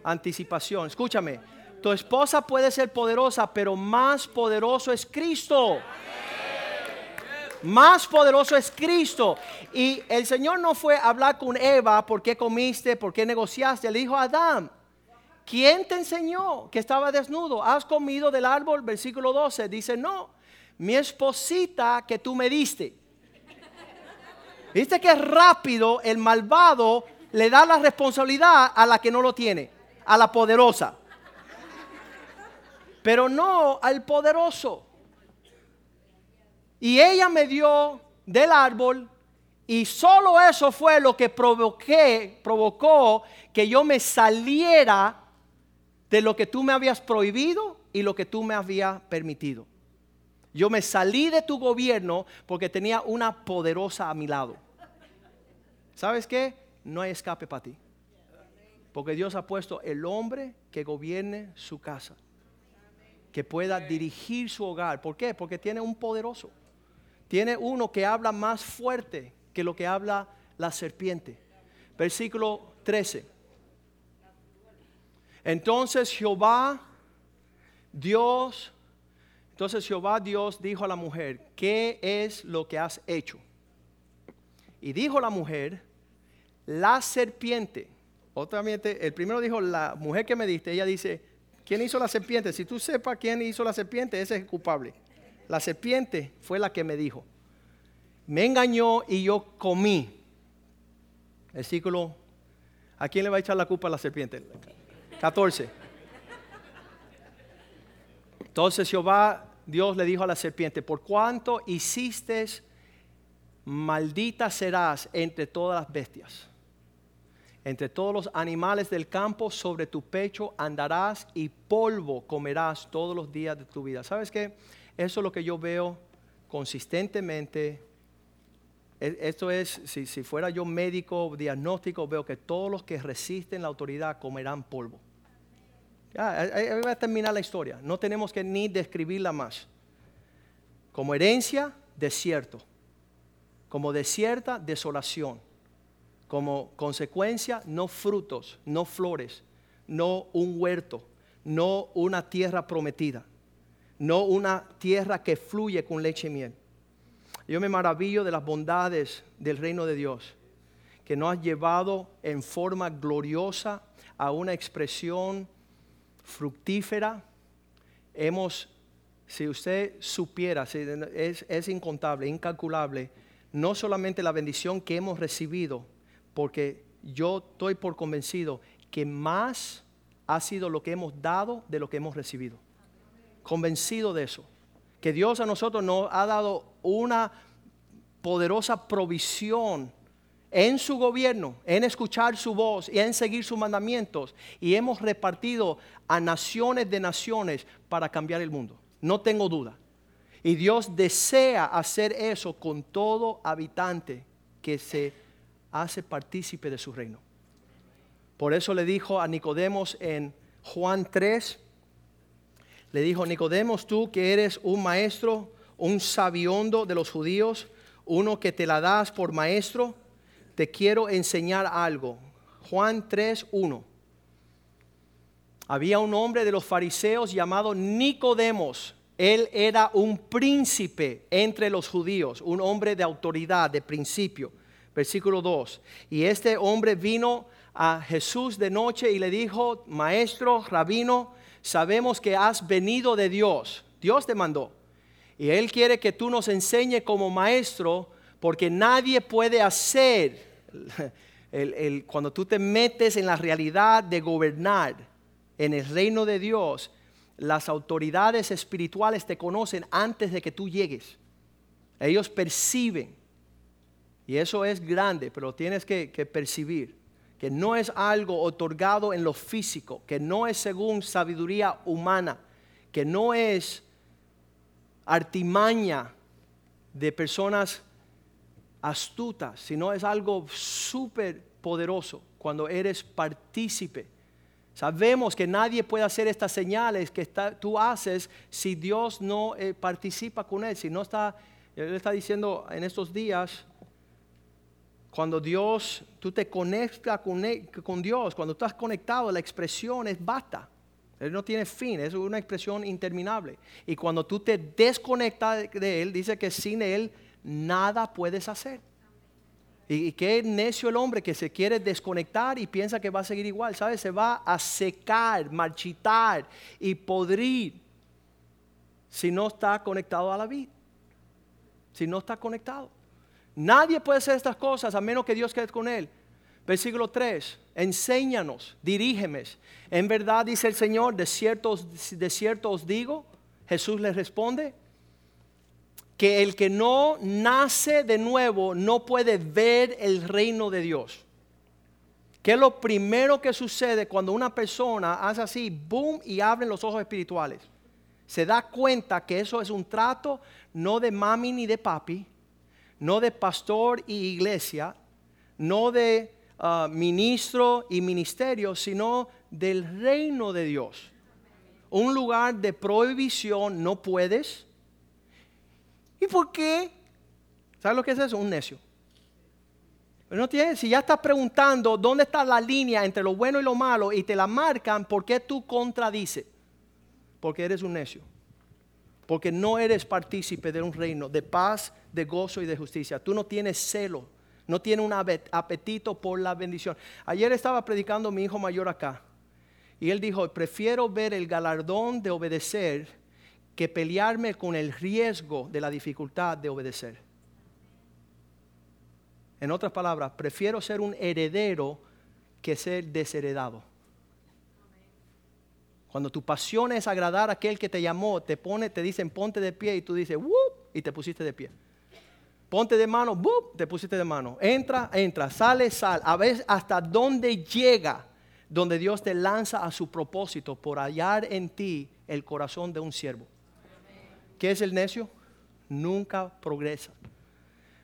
anticipación. Escúchame, tu esposa puede ser poderosa, pero más poderoso es Cristo. Más poderoso es Cristo. Y el Señor no fue a hablar con Eva, ¿por qué comiste? ¿Por qué negociaste? Le dijo a Adán, ¿quién te enseñó que estaba desnudo? ¿Has comido del árbol? Versículo 12 dice, no, mi esposita que tú me diste. ¿Viste que rápido el malvado le da la responsabilidad a la que no lo tiene, a la poderosa? Pero no al poderoso. Y ella me dio del árbol y solo eso fue lo que provoqué, provocó que yo me saliera de lo que tú me habías prohibido y lo que tú me habías permitido. Yo me salí de tu gobierno porque tenía una poderosa a mi lado. ¿Sabes qué? No hay escape para ti. Porque Dios ha puesto el hombre que gobierne su casa, que pueda dirigir su hogar. ¿Por qué? Porque tiene un poderoso tiene uno que habla más fuerte que lo que habla la serpiente. Versículo 13. Entonces Jehová, Dios, entonces Jehová Dios dijo a la mujer, ¿qué es lo que has hecho? Y dijo la mujer, la serpiente. Obviamente, el primero dijo, la mujer que me diste, ella dice, ¿quién hizo la serpiente? Si tú sepas quién hizo la serpiente, ese es el culpable. La serpiente fue la que me dijo. Me engañó y yo comí. Versículo. ¿A quién le va a echar la culpa a la serpiente? 14. Entonces Jehová, Dios le dijo a la serpiente, por cuanto hiciste, maldita serás entre todas las bestias. Entre todos los animales del campo, sobre tu pecho andarás y polvo comerás todos los días de tu vida. ¿Sabes qué? Eso es lo que yo veo consistentemente. E, esto es, si, fuera yo médico, diagnóstico, veo que todos los que resisten la autoridad comerán polvo. Ahí va a terminar la historia. No tenemos que ni describirla más. Como herencia, desierto. Como desierta, desolación. Como consecuencia, no frutos, no flores, no un huerto, no una tierra prometida no una tierra que fluye con leche y miel. Yo me maravillo de las bondades del reino de Dios, que nos has llevado en forma gloriosa a una expresión fructífera. Hemos, si usted supiera, es, es incontable, incalculable, no solamente la bendición que hemos recibido, porque yo estoy por convencido que más ha sido lo que hemos dado de lo que hemos recibido. Convencido de eso. Que Dios a nosotros nos ha dado una poderosa provisión en su gobierno, en escuchar su voz y en seguir sus mandamientos. Y hemos repartido a naciones de naciones para cambiar el mundo. No tengo duda. Y Dios desea hacer eso con todo habitante que se hace partícipe de su reino. Por eso le dijo a Nicodemos en Juan 3, le dijo, Nicodemos, tú que eres un maestro, un sabiondo de los judíos, uno que te la das por maestro, te quiero enseñar algo. Juan 3, 1. Había un hombre de los fariseos llamado Nicodemos. Él era un príncipe entre los judíos, un hombre de autoridad, de principio. Versículo 2. Y este hombre vino a Jesús de noche y le dijo, maestro, rabino, sabemos que has venido de Dios. Dios te mandó. Y Él quiere que tú nos enseñe como maestro, porque nadie puede hacer, cuando tú te metes en la realidad de gobernar en el reino de Dios, las autoridades espirituales te conocen antes de que tú llegues. Ellos perciben. Y eso es grande, pero tienes que percibir que no es algo otorgado en lo físico, que no es según sabiduría humana, que no es artimaña de personas astutas, sino es algo súper poderoso cuando eres partícipe. Sabemos que nadie puede hacer estas señales que tú haces si Dios no eh, participa con él, si no está, él está diciendo en estos días, cuando Dios, tú te conectas con, con Dios, cuando estás conectado, la expresión es basta. Él no tiene fin, es una expresión interminable. Y cuando tú te desconectas de Él, dice que sin Él nada puedes hacer. Y, qué necio el hombre que se quiere desconectar y piensa que va a seguir igual, ¿sabes? Se va a secar, marchitar y podrir si no está conectado a la vida. Si no está conectado. Nadie puede hacer estas cosas a menos que Dios quede con él. Versículo 3, enséñanos, dirígeme. En verdad dice el Señor, de cierto, de cierto os digo, Jesús les responde, que el que no nace de nuevo no puede ver el reino de Dios. ¿Qué es lo primero que sucede cuando una persona hace así, boom, y abre los ojos espirituales? Se da cuenta que eso es un trato no de mami ni de papi, no de pastor y iglesia, no de ah, ministro y ministerio, sino del reino de Dios. Un lugar de prohibición no puedes. ¿Y por qué? ¿Sabes lo que es eso? Un necio. No tiene, si ya estás preguntando dónde está la línea entre lo bueno y lo malo y te la marcan, ¿por qué tú contradices? Porque eres un necio porque no eres partícipe de un reino de paz, de gozo y de justicia. Tú no tienes celo, no tienes un apetito por la bendición. Ayer estaba predicando mi hijo mayor acá y él dijo, prefiero ver el galardón de obedecer que pelearme con el riesgo de la dificultad de obedecer. En otras palabras, prefiero ser un heredero que ser desheredado. Cuando tu pasión es agradar a aquel que te llamó, te pone, te dicen ponte de pie y tú dices, ¡Wup! y te pusiste de pie. Ponte de mano, ¡Wup! te pusiste de mano. Entra, entra, sale, sal. A ver hasta dónde llega, donde Dios te lanza a su propósito por hallar en ti el corazón de un siervo. ¿Qué es el necio? Nunca progresa.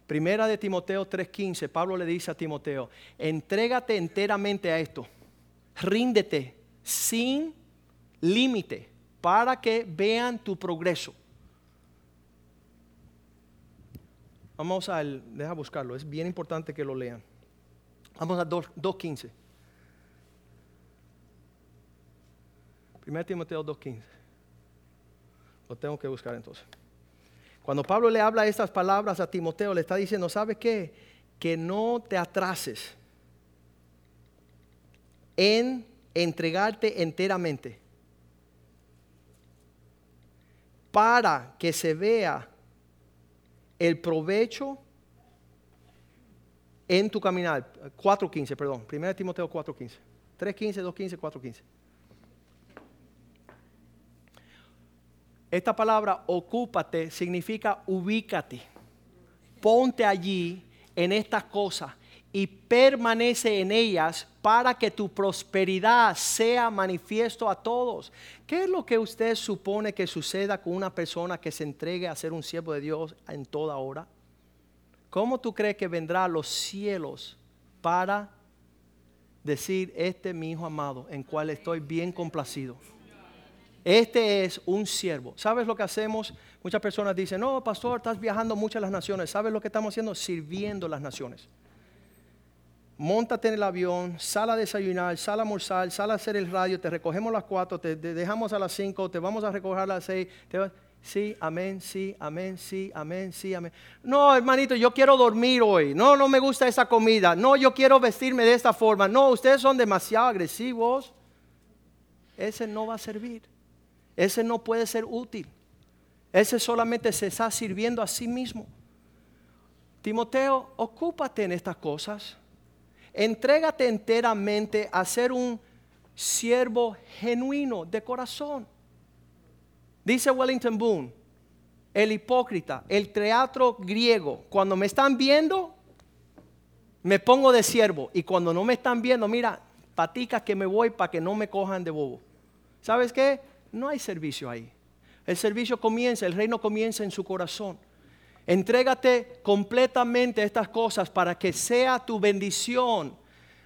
Primera de Timoteo 3:15, Pablo le dice a Timoteo, entrégate enteramente a esto, ríndete sin límite para que vean tu progreso. Vamos al, deja buscarlo, es bien importante que lo lean. Vamos a 2.15. 1 Timoteo 2.15. Lo tengo que buscar entonces. Cuando Pablo le habla estas palabras a Timoteo, le está diciendo, ¿sabe qué? que no te atrases en entregarte enteramente para que se vea el provecho en tu caminar. 4.15, perdón. 1 Timoteo 4.15. 3.15, 2.15, 4.15. Esta palabra ocúpate significa ubícate. Ponte allí en estas cosas y permanece en ellas para que tu prosperidad sea manifiesto a todos. ¿Qué es lo que usted supone que suceda con una persona que se entregue a ser un siervo de Dios en toda hora? ¿Cómo tú crees que vendrá a los cielos para decir, este es mi hijo amado, en cual estoy bien complacido? Este es un siervo. ¿Sabes lo que hacemos? Muchas personas dicen, no, pastor, estás viajando mucho a las naciones. ¿Sabes lo que estamos haciendo? Sirviendo las naciones. Móntate en el avión, sal a desayunar, sal a almorzar, sal a hacer el radio, te recogemos a las cuatro, te, dejamos a las cinco, te vamos a recoger a las seis. sí, amén, sí, amén, sí, amén, sí, amén. No, hermanito, yo quiero dormir hoy. No, no me gusta esa comida. No, yo quiero vestirme de esta forma. No, ustedes son demasiado agresivos. Ese no va a servir. Ese no puede ser útil. Ese solamente se está sirviendo a sí mismo. Timoteo, ocúpate en estas cosas. Entrégate enteramente a ser un siervo genuino de corazón. Dice Wellington Boone, el hipócrita, el teatro griego, cuando me están viendo, me pongo de siervo. Y cuando no me están viendo, mira, patica que me voy para que no me cojan de bobo. ¿Sabes qué? No hay servicio ahí. El servicio comienza, el reino comienza en su corazón. Entrégate completamente a estas cosas para que sea tu bendición.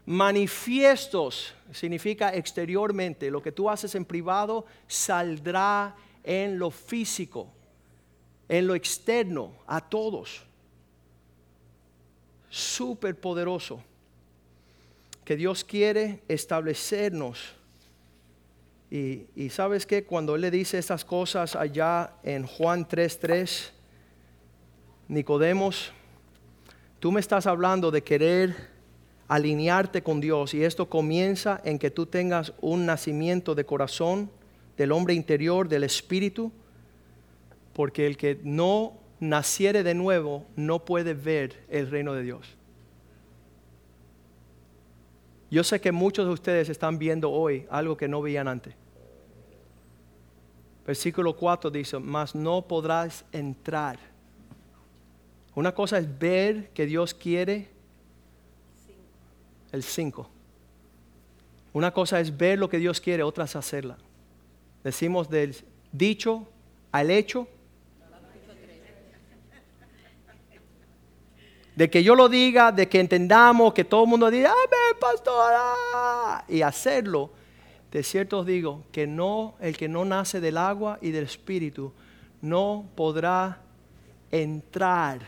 Manifiestos significa exteriormente. Lo que tú haces en privado saldrá en lo físico, en lo externo, a todos. Súper poderoso. Que Dios quiere establecernos y, sabes que cuando él le dice estas cosas allá en Juan 3:3, Nicodemos, tú me estás hablando de querer alinearte con Dios y esto comienza en que tú tengas un nacimiento de corazón del hombre interior, del espíritu, porque el que no naciere de nuevo no puede ver el reino de Dios. Yo sé que muchos de ustedes están viendo hoy algo que no veían antes. Versículo 4 dice, mas no podrás entrar. Una cosa es ver que Dios quiere. El 5. Una cosa es ver lo que Dios quiere, otra es hacerla. Decimos del dicho al hecho de que yo lo diga, de que entendamos, que todo el mundo diga, amén, pastora, y hacerlo. De cierto os digo que no, el que no nace del agua y del espíritu, no podrá entrar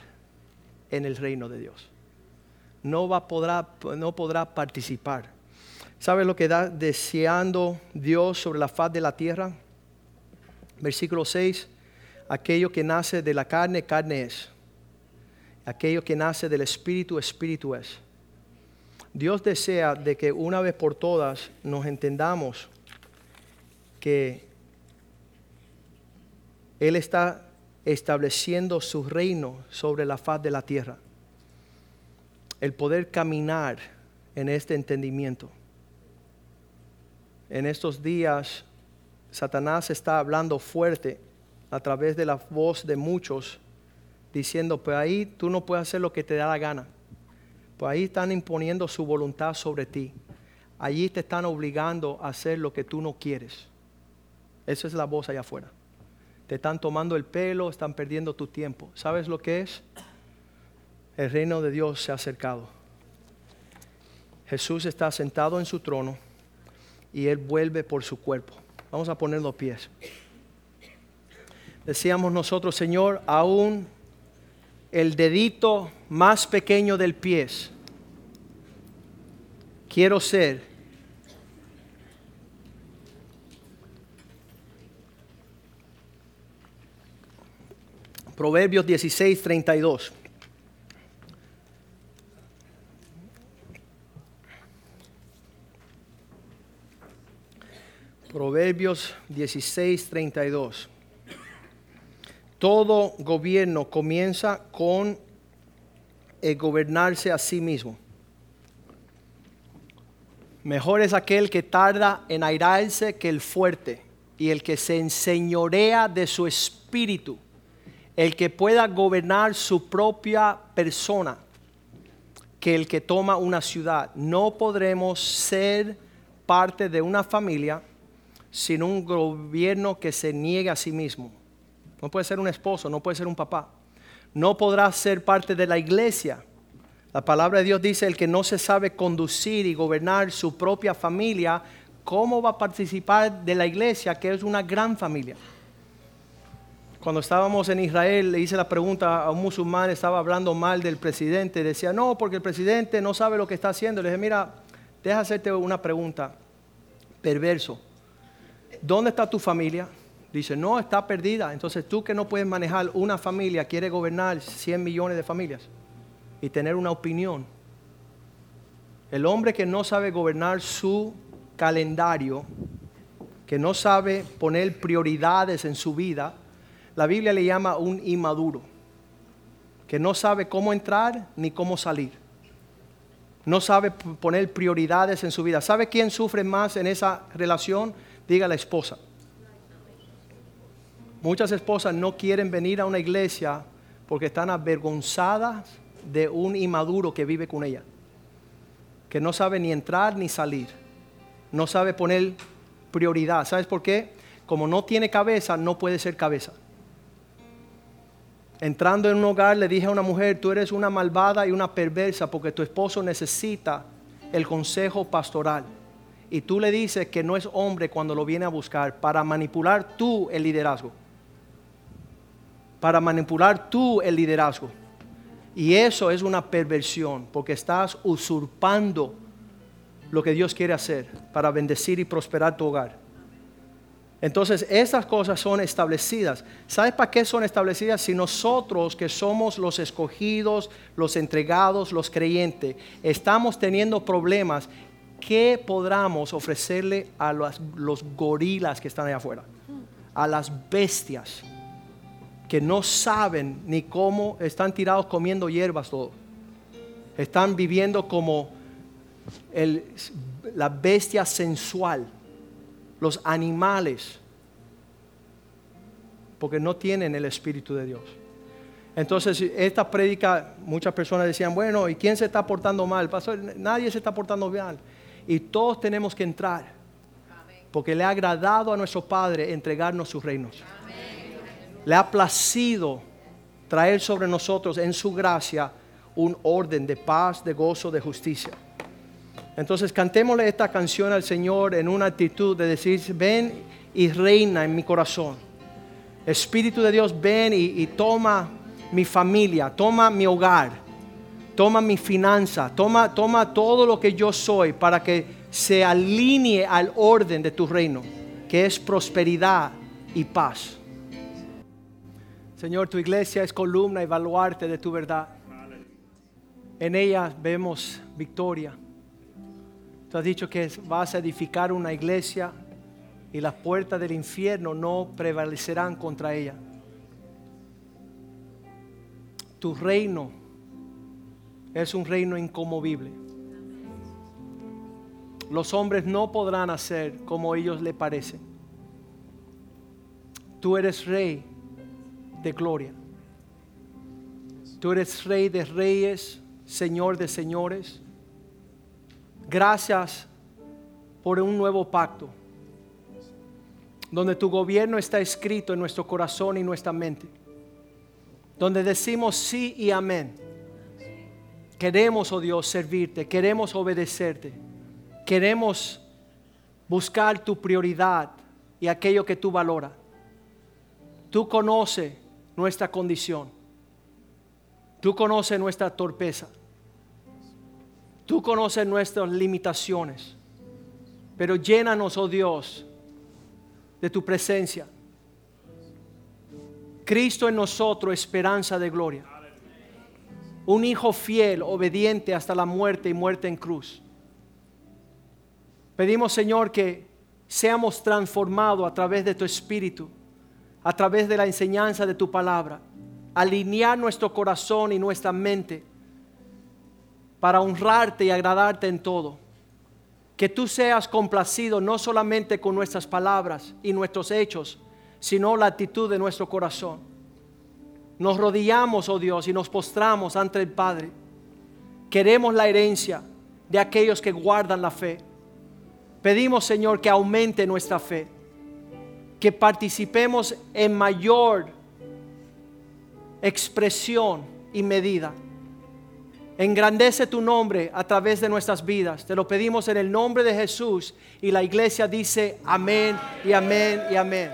en el reino de Dios. No, va, podrá, no podrá participar. ¿Sabe lo que da deseando Dios sobre la faz de la tierra? Versículo 6. Aquello que nace de la carne, carne es aquello que nace del Espíritu, Espíritu es. Dios desea de que una vez por todas nos entendamos que Él está estableciendo su reino sobre la faz de la tierra. El poder caminar en este entendimiento. En estos días, Satanás está hablando fuerte a través de la voz de muchos diciendo, pues ahí tú no puedes hacer lo que te da la gana. Pues ahí están imponiendo su voluntad sobre ti. Allí te están obligando a hacer lo que tú no quieres. Esa es la voz allá afuera. Te están tomando el pelo, están perdiendo tu tiempo. ¿Sabes lo que es? El reino de Dios se ha acercado. Jesús está sentado en su trono y Él vuelve por su cuerpo. Vamos a poner los pies. Decíamos nosotros, Señor, aún el dedito más pequeño del pie. Quiero ser Proverbios 16, 32. Proverbios 16, 32. Todo gobierno comienza con el gobernarse a sí mismo. Mejor es aquel que tarda en airarse que el fuerte y el que se enseñorea de su espíritu, el que pueda gobernar su propia persona, que el que toma una ciudad. No podremos ser parte de una familia sin un gobierno que se niegue a sí mismo. No puede ser un esposo, no puede ser un papá. No podrá ser parte de la iglesia la palabra de Dios dice, el que no se sabe conducir y gobernar su propia familia, ¿cómo va a participar de la iglesia que es una gran familia? Cuando estábamos en Israel, le hice la pregunta a un musulmán, estaba hablando mal del presidente, decía, no, porque el presidente no sabe lo que está haciendo. Le dije, mira, deja hacerte una pregunta, perverso. ¿Dónde está tu familia? Dice, no, está perdida. Entonces tú que no puedes manejar una familia, quieres gobernar 100 millones de familias y tener una opinión. El hombre que no sabe gobernar su calendario, que no sabe poner prioridades en su vida, la Biblia le llama un inmaduro, que no sabe cómo entrar ni cómo salir. No sabe poner prioridades en su vida. ¿Sabe quién sufre más en esa relación? Diga la esposa. Muchas esposas no quieren venir a una iglesia porque están avergonzadas de un inmaduro que vive con ella, que no sabe ni entrar ni salir, no sabe poner prioridad. ¿Sabes por qué? Como no tiene cabeza, no puede ser cabeza. Entrando en un hogar le dije a una mujer, tú eres una malvada y una perversa porque tu esposo necesita el consejo pastoral. Y tú le dices que no es hombre cuando lo viene a buscar para manipular tú el liderazgo. Para manipular tú el liderazgo. Y eso es una perversión, porque estás usurpando lo que Dios quiere hacer para bendecir y prosperar tu hogar. Entonces, esas cosas son establecidas. ¿Sabes para qué son establecidas? Si nosotros que somos los escogidos, los entregados, los creyentes, estamos teniendo problemas, ¿qué podamos ofrecerle a los, los gorilas que están allá afuera? A las bestias que no saben ni cómo están tirados comiendo hierbas todo. Están viviendo como la bestia sensual, los animales, porque no tienen el Espíritu de Dios. Entonces, esta prédica, muchas personas decían, bueno, ¿y quién se está portando mal? Pastor, nadie se está portando mal. Y todos tenemos que entrar, porque le ha agradado a nuestro Padre entregarnos sus reinos le ha placido traer sobre nosotros en su gracia un orden de paz, de gozo, de justicia. Entonces cantémosle esta canción al Señor en una actitud de decir, ven y reina en mi corazón. Espíritu de Dios, ven y, toma mi familia, toma mi hogar, toma mi finanza, toma, toma todo lo que yo soy para que se alinee al orden de tu reino, que es prosperidad y paz. Señor, tu iglesia es columna y baluarte de tu verdad. En ella vemos victoria. Tú has dicho que vas a edificar una iglesia y las puertas del infierno no prevalecerán contra ella. Tu reino es un reino incomovible. Los hombres no podrán hacer como ellos le parecen. Tú eres rey de gloria. Tú eres rey de reyes, señor de señores. Gracias por un nuevo pacto, donde tu gobierno está escrito en nuestro corazón y nuestra mente, donde decimos sí y amén. Queremos, oh Dios, servirte, queremos obedecerte, queremos buscar tu prioridad y aquello que tú valoras. Tú conoces nuestra condición. Tú conoces nuestra torpeza. Tú conoces nuestras limitaciones. Pero llénanos, oh Dios, de tu presencia. Cristo en nosotros, esperanza de gloria. Un hijo fiel, obediente hasta la muerte y muerte en cruz. Pedimos, Señor, que seamos transformados a través de tu espíritu, a través de la enseñanza de tu palabra. Alinear nuestro corazón y nuestra mente para honrarte y agradarte en todo. Que tú seas complacido no solamente con nuestras palabras y nuestros hechos, sino la actitud de nuestro corazón. Nos rodillamos, oh Dios, y nos postramos ante el Padre. Queremos la herencia de aquellos que guardan la fe. Pedimos, Señor, que aumente nuestra fe, que participemos en mayor expresión y medida. Engrandece tu nombre a través de nuestras vidas. Te lo pedimos en el nombre de Jesús. Y la iglesia dice amén y amén y amén.